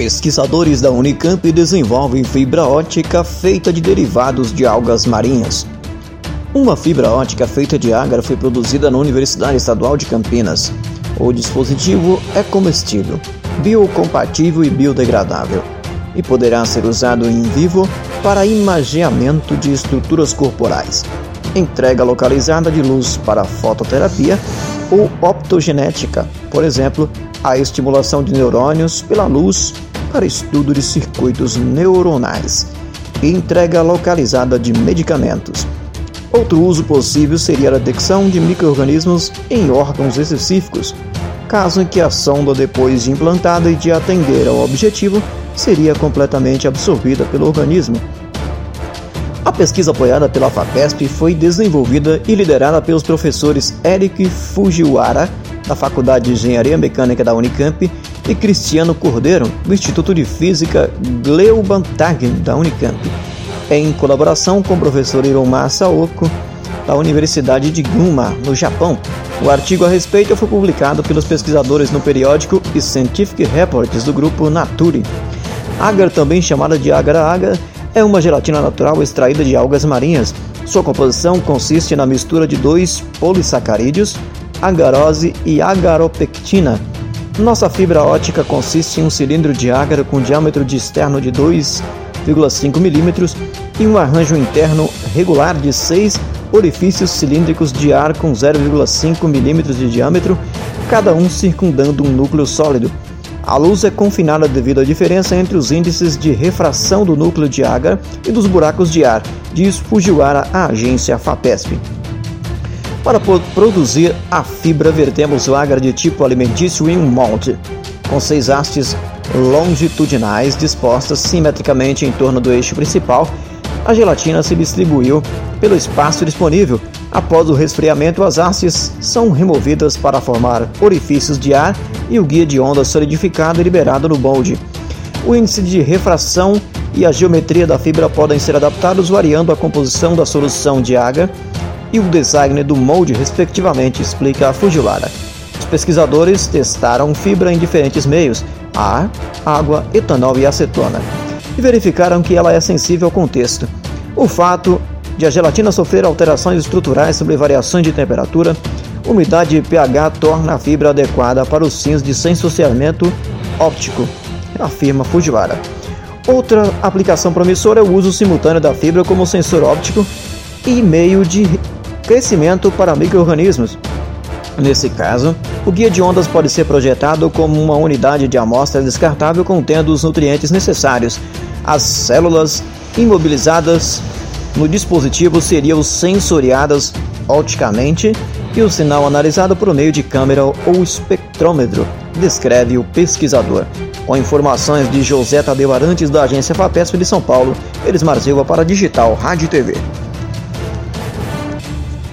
Pesquisadores da Unicamp desenvolvem fibra ótica feita de derivados de algas marinhas. Uma fibra ótica feita de ágara foi produzida na Universidade Estadual de Campinas. O dispositivo é comestível, biocompatível e biodegradável e poderá ser usado em vivo para imageamento de estruturas corporais, entrega localizada de luz para fototerapia ou optogenética, por exemplo, a estimulação de neurônios pela luz para estudo de circuitos neuronais e entrega localizada de medicamentos. Outro uso possível seria a detecção de microrganismos em órgãos específicos, caso em que a sonda, depois de implantada e de atender ao objetivo, seria completamente absorvida pelo organismo. A pesquisa apoiada pela FAPESP foi desenvolvida e liderada pelos professores Eric Fujiwara, da Faculdade de Engenharia Mecânica da Unicamp, e Cristiano Cordeiro, do Instituto de Física Gleubantagen da Unicamp, em colaboração com o professor Hiromar Saoko, da Universidade de Gunma, no Japão. O artigo a respeito foi publicado pelos pesquisadores no periódico Scientific Reports do grupo Nature. Agar, também chamada de agar-agar, é uma gelatina natural extraída de algas marinhas. Sua composição consiste na mistura de dois polissacarídeos, agarose e agaropectina. Nossa fibra ótica consiste em um cilindro de ágaro com diâmetro de externo de 2,5 mm e um arranjo interno regular de 6 orifícios cilíndricos de ar com 0,5 mm de diâmetro, cada um circundando um núcleo sólido. A luz é confinada devido à diferença entre os índices de refração do núcleo de agar e dos buracos de ar, diz Fujiwara à agência FAPESP. Para produzir a fibra, vertemos agar de tipo alimentício em um molde, com seis hastes longitudinais dispostas simetricamente em torno do eixo principal. A gelatina se distribuiu pelo espaço disponível. Após o resfriamento, as hastes são removidas para formar orifícios de ar e o guia de onda solidificado e liberado no molde. O índice de refração e a geometria da fibra podem ser adaptados variando a composição da solução de agar e o design do molde, respectivamente, explica a Fujiwara. Os pesquisadores testaram fibra em diferentes meios, ar, água, etanol e acetona, e verificaram que ela é sensível ao contexto. O fato de a gelatina sofrer alterações estruturais sobre variações de temperatura, umidade e pH torna a fibra adequada para os fins de sensoriamento óptico, afirma Fujiwara. Outra aplicação promissora é o uso simultâneo da fibra como sensor óptico e meio de crescimento para microorganismos. Nesse caso, o guia de ondas pode ser projetado como uma unidade de amostra descartável contendo os nutrientes necessários. As células imobilizadas no dispositivo seriam sensoriadas opticamente e o sinal analisado por meio de câmera ou espectrômetro, descreve o pesquisador. Com informações de José Tadeu Arantes da agência FAPESP de São Paulo, Elismar Silva para Digital Rádio TV.